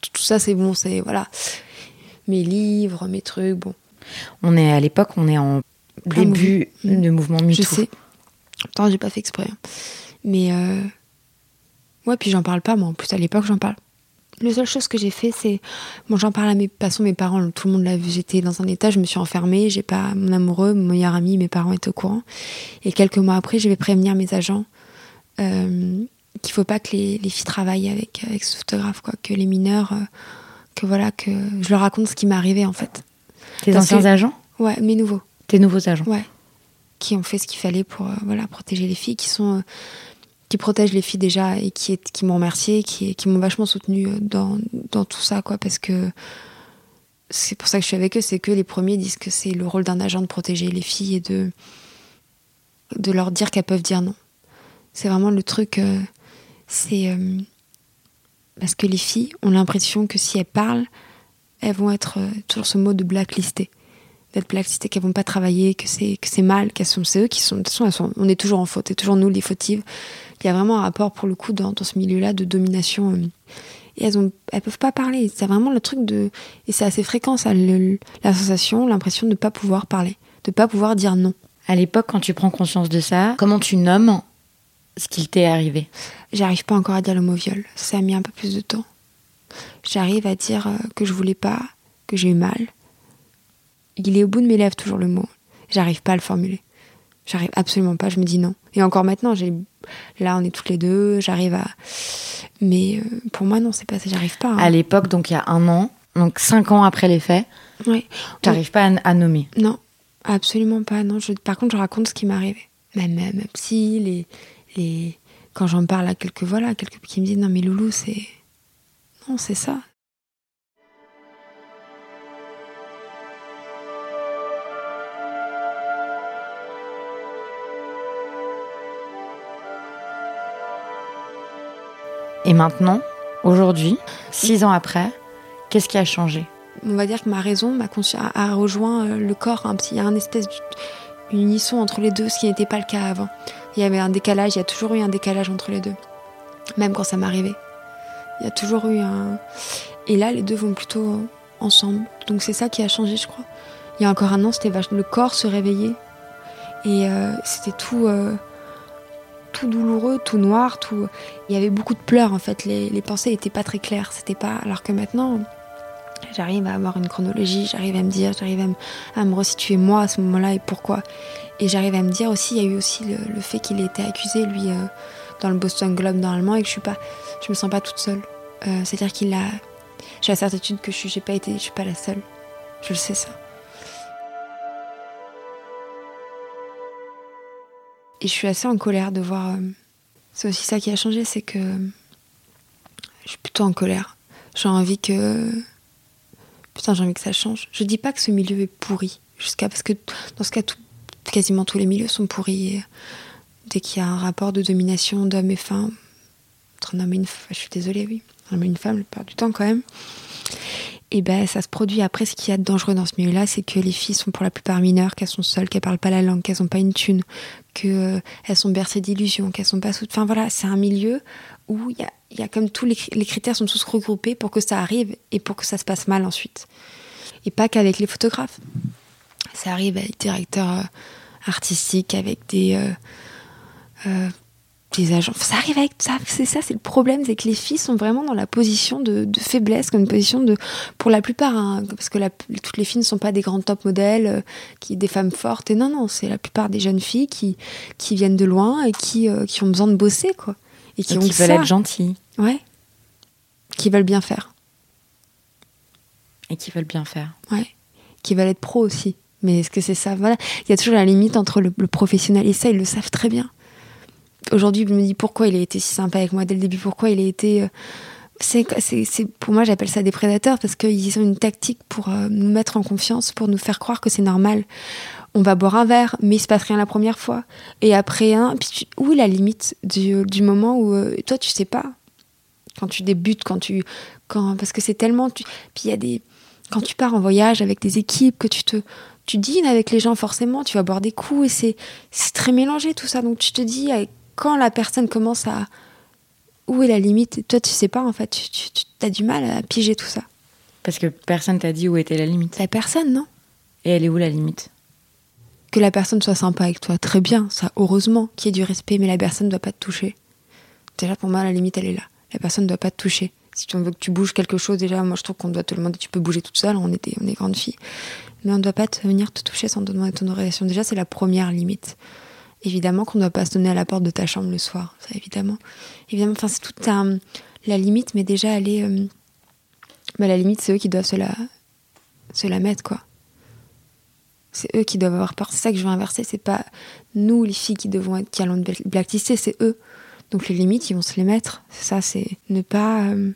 Tout, ça, c'est bon, c'est voilà. Mes livres, mes trucs, bon. On est à l'époque, on est en début de mouvement MeToo. Je sais. Pourtant, j'ai pas fait exprès. Hein. Mais euh... ouais, puis j'en parle pas moi. En plus, à l'époque, j'en parle. La seule chose que j'ai fait, c'est bon, j'en parle à mes, façon, mes parents. Tout le monde l'a vu. J'étais dans un état, je me suis enfermée. J'ai pas mon amoureux, mon meilleur ami, mes parents étaient au courant. Et quelques mois après, je vais prévenir mes agents euh, qu'il faut pas que les, les, filles travaillent avec avec ce photographe, quoi. Que les mineurs, euh, que voilà, que je leur raconte ce qui m'est arrivé en fait. Tes anciens agents Ouais, mes nouveaux. Tes nouveaux agents. Ouais. Qui ont fait ce qu'il fallait pour euh, voilà protéger les filles, qui sont euh, qui protègent les filles déjà et qui, qui m'ont remercié, qui, qui m'ont vachement soutenu euh, dans, dans tout ça, quoi, parce que c'est pour ça que je suis avec eux, c'est que les premiers disent que c'est le rôle d'un agent de protéger les filles et de, de leur dire qu'elles peuvent dire non. C'est vraiment le truc, euh, c'est euh, parce que les filles ont l'impression que si elles parlent, elles vont être toujours ce mot de blacklisté d'être blacklisté, qu'elles vont pas travailler, que c'est que c'est mal, qu'elles sont c'est eux qui sont de toute façon, sont, on est toujours en faute, c'est toujours nous les fautives. Il y a vraiment un rapport pour le coup dans, dans ce milieu-là de domination euh, et elles ont elles peuvent pas parler. C'est vraiment le truc de et c'est assez fréquent ça, le, la sensation, l'impression de ne pas pouvoir parler, de pas pouvoir dire non. À l'époque, quand tu prends conscience de ça, comment tu nommes ce qu'il t'est arrivé? J'arrive pas encore à dire le mot viol. Ça a mis un peu plus de temps. J'arrive à dire euh, que je voulais pas, que j'ai eu mal, il est au bout de mes lèvres toujours le mot. J'arrive pas à le formuler. J'arrive absolument pas. Je me dis non. Et encore maintenant, j'ai là on est toutes les deux. J'arrive à. Mais euh, pour moi non, c'est pas ça. J'arrive pas. Hein. À l'époque, donc il y a un an, donc cinq ans après les faits, oui. t'arrives pas à, à, nommer. Non, absolument pas. Non. Je, par contre, je raconte ce qui m'est arrivé. Même, même si les les quand j'en parle à quelques voilà quelques qui me disent non mais Loulou c'est non c'est ça Et maintenant, aujourd'hui, six ans après, qu'est-ce qui a changé? On va dire que ma raison ma a rejoint euh, le corps. Petit, il y a un espèce d'une unisson entre les deux, ce qui n'était pas le cas avant. Il y avait un décalage, il y a toujours eu un décalage entre les deux. Même quand ça m'arrivait. Il y a toujours eu un... Et là, les deux vont plutôt ensemble. Donc c'est ça qui a changé, je crois. Il y a encore un an, c'était le corps se réveillait. Et euh, c'était tout... Euh tout douloureux, tout noir, tout. Il y avait beaucoup de pleurs en fait. Les, les pensées n'étaient pas très claires. C'était pas. Alors que maintenant, j'arrive à avoir une chronologie, j'arrive à me dire, j'arrive à, me, à me resituer moi à ce moment-là et pourquoi. Et j'arrive à me dire aussi, il y a eu aussi le, le fait qu'il ait été accusé lui euh, dans le Boston Globe normalement et que je suis pas, je me sens pas toute seule. Euh, C'est-à-dire qu'il a, j'ai la certitude que je j'ai pas été, je suis pas la seule. Je le sais ça. Et je suis assez en colère de voir. Euh, c'est aussi ça qui a changé, c'est que je suis plutôt en colère. J'ai envie que. Putain, j'ai envie que ça change. Je dis pas que ce milieu est pourri, jusqu'à parce que dans ce cas, quasiment tous les milieux sont pourris. Dès qu'il y a un rapport de domination d'hommes et femmes, entre un homme et une femme, je suis désolée, oui, un homme et une femme, la plupart du temps quand même. Et ben ça se produit après. Ce qu'il y a de dangereux dans ce milieu-là, c'est que les filles sont pour la plupart mineures, qu'elles sont seules, qu'elles parlent pas la langue, qu'elles ont pas une thune, qu'elles euh, sont bercées d'illusions, qu'elles sont pas sous. Enfin voilà, c'est un milieu où il y a, comme tous les, critères sont tous regroupés pour que ça arrive et pour que ça se passe mal ensuite. Et pas qu'avec les photographes. Ça arrive avec des directeurs euh, artistiques, avec des euh, des agents. Ça arrive avec ça. C'est ça, c'est le problème, c'est que les filles sont vraiment dans la position de, de faiblesse, comme une position de, pour la plupart, hein, parce que la, toutes les filles ne sont pas des grands top modèles, euh, qui des femmes fortes. Et non, non, c'est la plupart des jeunes filles qui qui viennent de loin et qui euh, qui ont besoin de bosser, quoi, et qui, et ont qui veulent ça. être gentilles. Ouais. Qui veulent bien faire. Et qui veulent bien faire. Ouais. Qui veulent être pro aussi. Mais est-ce que c'est ça? Voilà. Il y a toujours la limite entre le, le professionnel et ça, ils le savent très bien aujourd'hui, je me dis pourquoi il a été si sympa avec moi dès le début, pourquoi il a été. C'est, pour moi, j'appelle ça des prédateurs parce qu'ils ont une tactique pour euh, nous mettre en confiance, pour nous faire croire que c'est normal. On va boire un verre, mais il se passe rien la première fois. Et après un, où est la limite du, du moment où euh, toi, tu sais pas quand tu débutes, quand tu, quand parce que c'est tellement, puis il y a des, quand tu pars en voyage avec des équipes, que tu te, tu dînes avec les gens forcément, tu vas boire des coups et c'est, très mélangé tout ça. Donc tu te dis quand la personne commence à. Où est la limite? Toi, tu sais pas, en fait. Tu, tu, tu as du mal à piger tout ça. Parce que personne t'a dit où était la limite. La personne, non Et elle est où la limite? Que la personne soit sympa avec toi, très bien, ça, heureusement, qu'il y ait du respect, mais la personne ne doit pas te toucher. Déjà, pour moi, la limite, elle est là. La personne ne doit pas te toucher. Si tu veux que tu bouges quelque chose, déjà, moi, je trouve qu'on doit te demander. Tu peux bouger toute seule, on est, des, on est grandes filles. Mais on ne doit pas te, venir te toucher sans te demander ton autorisation. Déjà, c'est la première limite. Évidemment qu'on ne doit pas se donner à la porte de ta chambre le soir, ça évidemment. Évidemment, enfin c'est toute la limite, mais déjà est, euh, bah, la limite c'est eux qui doivent se la, se la mettre quoi. C'est eux qui doivent avoir peur. C'est ça que je veux inverser. C'est pas nous les filles qui devons être qui allons blacklister, c'est eux. Donc les limites, ils vont se les mettre. Ça, c'est ne pas euh,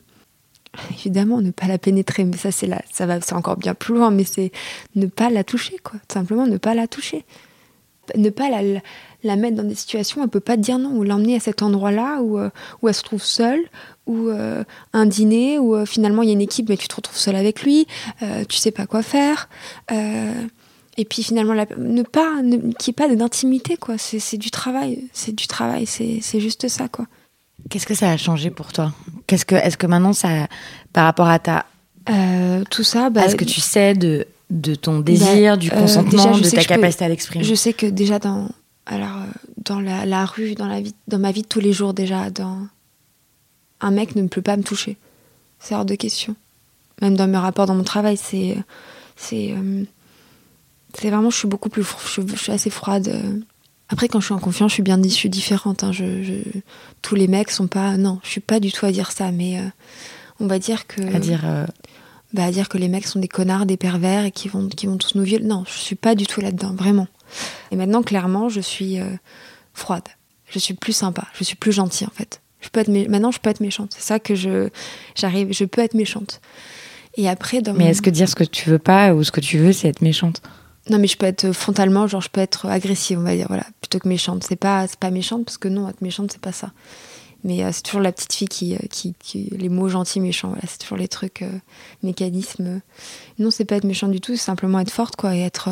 évidemment ne pas la pénétrer, mais ça c'est là, ça va, c'est encore bien plus loin, mais c'est ne pas la toucher quoi. Simplement ne pas la toucher ne pas la, la, mettre dans des situations où elle peut pas dire non, ou l'emmener à cet endroit-là où, euh, où elle se trouve seule, ou euh, un dîner où euh, finalement il y a une équipe mais tu te retrouves seule avec lui, tu sais pas quoi faire. et puis finalement, ne pas, qu'il n'y ait pas d'intimité, quoi. C'est du travail, c'est du travail, c'est juste ça, quoi. Qu'est-ce que ça a changé pour toi? Qu'est-ce que, est-ce que maintenant ça, par rapport à ta, tout ça, bah, est-ce que tu sais de de ton désir, bah, du euh, consentement, de ta capacité à l'exprimer? Je sais que déjà dans, alors, euh, dans la, rue, dans, la vie, dans ma vie de tous les jours, déjà, dans... un mec ne peut pas me toucher. C'est hors de question. Même dans mes rapports, dans mon travail, c'est. C'est euh, c'est vraiment, je suis beaucoup plus. Je, je, suis assez froide. Après, quand je suis en confiance, je suis bien je suis différente. Hein. Je, tous les mecs sont pas. Non, je suis pas du tout à dire ça, mais on va dire que. À dire bah, à dire que les mecs sont des connards, des pervers et qui vont, qui vont tous nous violer. Non, je suis pas du tout là-dedans, vraiment. Et maintenant, clairement, je suis euh, froide. Je suis plus sympa. Je suis plus gentille, en fait. Je peux être Maintenant, je peux être méchante. C'est ça que je j'arrive. Je peux être méchante. Et après, dans mais est-ce que dire ce que tu veux pas ou ce que tu veux, c'est être méchante? Non, mais je peux être frontalement, genre je peux être agressive, on va dire, voilà, plutôt que méchante. C'est pas, c'est pas méchante parce que non, être méchante, c'est pas ça. Mais euh, c'est toujours la petite fille qui, euh, qui, qui, les mots gentils, méchants, voilà, c'est toujours les trucs, euh, mécanismes. Non, c'est pas être méchant du tout, c'est simplement être forte, quoi, et être,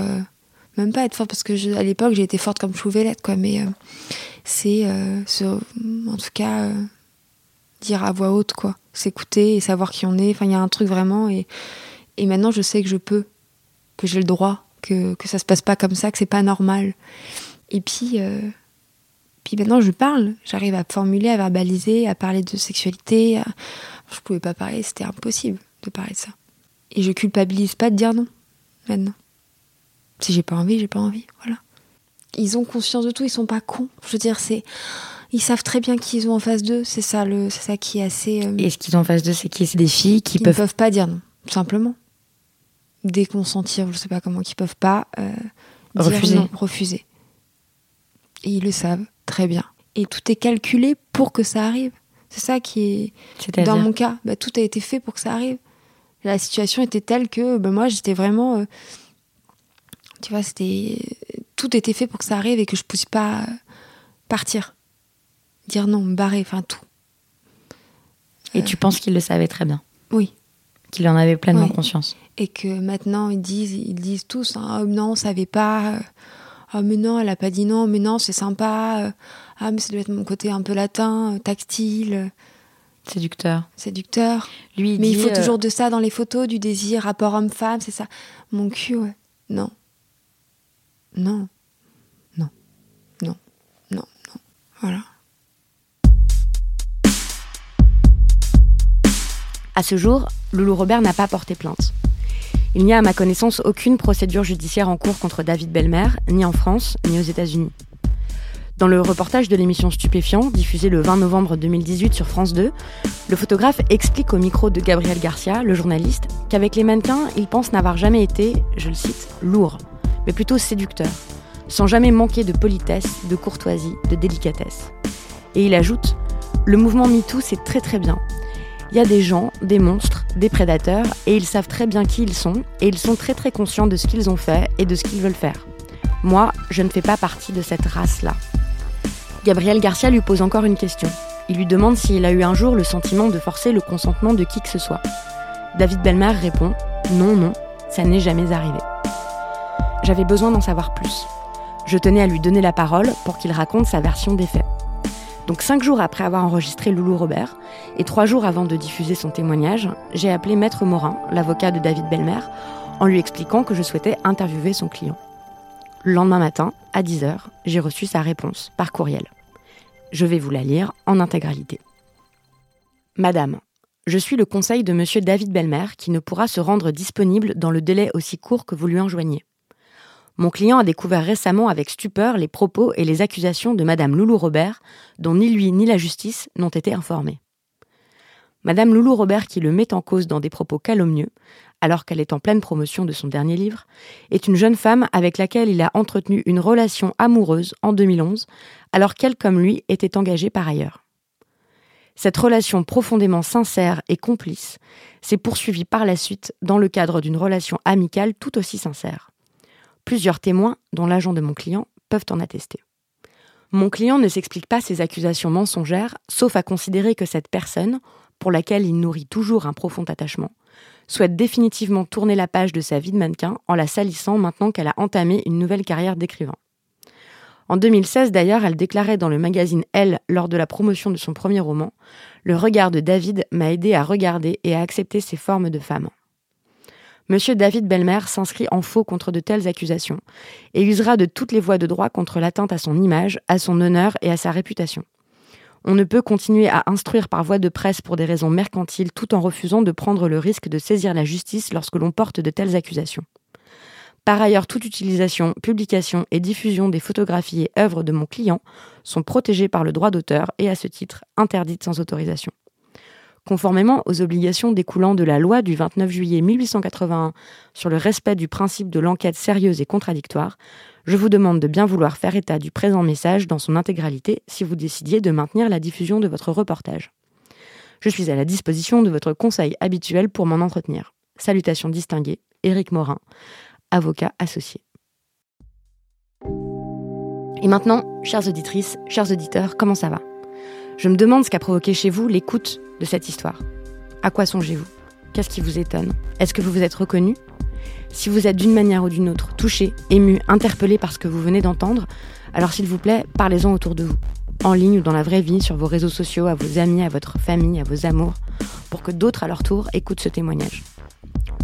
même pas être forte, parce que je, à l'époque, j'ai été forte comme je pouvais l'être, quoi, mais c'est, en tout cas, dire à voix haute, quoi, s'écouter et savoir qui on est. Enfin, il y a un truc vraiment, et, et maintenant, je sais que je peux, que j'ai le droit, que, que ça se passe pas comme ça, que c'est pas normal. Et puis, puis maintenant, je parle, j'arrive à formuler, à verbaliser, à parler de sexualité. Je pouvais pas parler, c'était impossible de parler de ça. Et je culpabilise pas de dire non, maintenant. Si j'ai pas envie, j'ai pas envie, voilà. Ils ont conscience de tout, ils sont pas cons. Je veux dire, c'est. Ils savent très bien qui ils ont en face d'eux, c'est ça, le... c'est ça qui est assez. Euh, Et ce qu'ils ont en face d'eux, c'est qui C'est des filles qui, peuvent. ne peuvent pas dire non, simplement. Déconsentir, je sais pas comment, qui peuvent pas. Euh, refuser. refuser. Et ils le savent très bien. Et tout est calculé pour que ça arrive. C'est ça qui est. Dans mon cas, bah, tout a été fait pour que ça arrive. La situation était telle que bah, moi, j'étais vraiment. Euh, tu vois, c'était. Tout était fait pour que ça arrive et que je puisse pas partir. Dire non, me barrer, enfin tout. Et tu penses qu'il le savait très bien? Oui. Qu'il en avait pleinement conscience? Et que maintenant, ils disent, ils disent tous hein, oh, non, on savait pas. Ah mais non, elle a pas dit non, mais non, c'est sympa. Ah mais ça doit être mon côté un peu latin, tactile. Séducteur. Séducteur. Lui, il mais il faut euh, toujours de ça dans les photos, du désir, rapport homme-femme, c'est ça. Mon cul, ouais. Non. Non. Non. Non. Non. Non. Voilà. À ce jour, Loulou Robert n'a pas porté plainte. Il n'y a à ma connaissance aucune procédure judiciaire en cours contre David Belmer, ni en France, ni aux États-Unis. Dans le reportage de l'émission Stupéfiant, diffusé le 20 novembre 2018 sur France 2, le photographe explique au micro de Gabriel Garcia, le journaliste, qu'avec les mannequins, il pense n'avoir jamais été, je le cite, lourd, mais plutôt séducteur, sans jamais manquer de politesse, de courtoisie, de délicatesse. Et il ajoute Le mouvement MeToo, c'est très très bien, il y a des gens, des monstres, des prédateurs, et ils savent très bien qui ils sont, et ils sont très très conscients de ce qu'ils ont fait et de ce qu'ils veulent faire. Moi, je ne fais pas partie de cette race-là. Gabriel Garcia lui pose encore une question. Il lui demande s'il a eu un jour le sentiment de forcer le consentement de qui que ce soit. David Belmer répond Non, non, ça n'est jamais arrivé. J'avais besoin d'en savoir plus. Je tenais à lui donner la parole pour qu'il raconte sa version des faits. Donc cinq jours après avoir enregistré Loulou Robert, et trois jours avant de diffuser son témoignage, j'ai appelé Maître Morin, l'avocat de David Belmer, en lui expliquant que je souhaitais interviewer son client. Le lendemain matin, à 10h, j'ai reçu sa réponse par courriel. Je vais vous la lire en intégralité. Madame, je suis le conseil de monsieur David Belmer qui ne pourra se rendre disponible dans le délai aussi court que vous lui enjoignez. Mon client a découvert récemment avec stupeur les propos et les accusations de madame Loulou Robert, dont ni lui ni la justice n'ont été informés. Madame Loulou Robert, qui le met en cause dans des propos calomnieux, alors qu'elle est en pleine promotion de son dernier livre, est une jeune femme avec laquelle il a entretenu une relation amoureuse en 2011, alors qu'elle, comme lui, était engagée par ailleurs. Cette relation profondément sincère et complice s'est poursuivie par la suite dans le cadre d'une relation amicale tout aussi sincère. Plusieurs témoins, dont l'agent de mon client, peuvent en attester. Mon client ne s'explique pas ces accusations mensongères, sauf à considérer que cette personne, pour laquelle il nourrit toujours un profond attachement, souhaite définitivement tourner la page de sa vie de mannequin en la salissant maintenant qu'elle a entamé une nouvelle carrière d'écrivain. En 2016 d'ailleurs, elle déclarait dans le magazine Elle lors de la promotion de son premier roman Le regard de David m'a aidé à regarder et à accepter ses formes de femme. Monsieur David Belmer s'inscrit en faux contre de telles accusations et usera de toutes les voies de droit contre l'atteinte à son image, à son honneur et à sa réputation. On ne peut continuer à instruire par voie de presse pour des raisons mercantiles tout en refusant de prendre le risque de saisir la justice lorsque l'on porte de telles accusations. Par ailleurs, toute utilisation, publication et diffusion des photographies et œuvres de mon client sont protégées par le droit d'auteur et à ce titre interdites sans autorisation. Conformément aux obligations découlant de la loi du 29 juillet 1881 sur le respect du principe de l'enquête sérieuse et contradictoire, je vous demande de bien vouloir faire état du présent message dans son intégralité si vous décidiez de maintenir la diffusion de votre reportage. Je suis à la disposition de votre conseil habituel pour m'en entretenir. Salutations distinguées, Éric Morin, avocat associé. Et maintenant, chères auditrices, chers auditeurs, comment ça va? Je me demande ce qu'a provoqué chez vous l'écoute de cette histoire. À quoi songez-vous? Qu'est-ce qui vous étonne? Est-ce que vous vous êtes reconnu? Si vous êtes d'une manière ou d'une autre touché, ému, interpellé par ce que vous venez d'entendre, alors s'il vous plaît, parlez-en autour de vous, en ligne ou dans la vraie vie, sur vos réseaux sociaux, à vos amis, à votre famille, à vos amours, pour que d'autres à leur tour écoutent ce témoignage.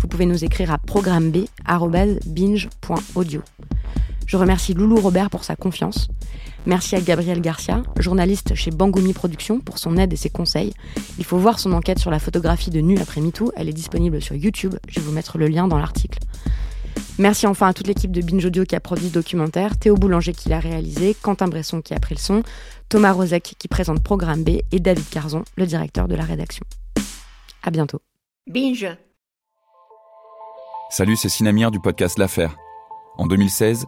Vous pouvez nous écrire à programmeb.binge.audio. Je remercie Loulou Robert pour sa confiance. Merci à Gabriel Garcia, journaliste chez Bangoumi Productions, pour son aide et ses conseils. Il faut voir son enquête sur la photographie de nu après MeToo. Elle est disponible sur YouTube. Je vais vous mettre le lien dans l'article. Merci enfin à toute l'équipe de Binge Audio qui a produit ce documentaire, Théo Boulanger qui l'a réalisé, Quentin Bresson qui a pris le son, Thomas Rozek qui présente Programme B et David Carzon, le directeur de la rédaction. À bientôt. Binge. Salut, c'est Sinamir du podcast L'Affaire. En 2016,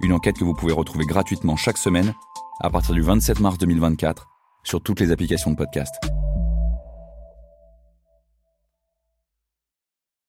une enquête que vous pouvez retrouver gratuitement chaque semaine à partir du 27 mars 2024 sur toutes les applications de podcast.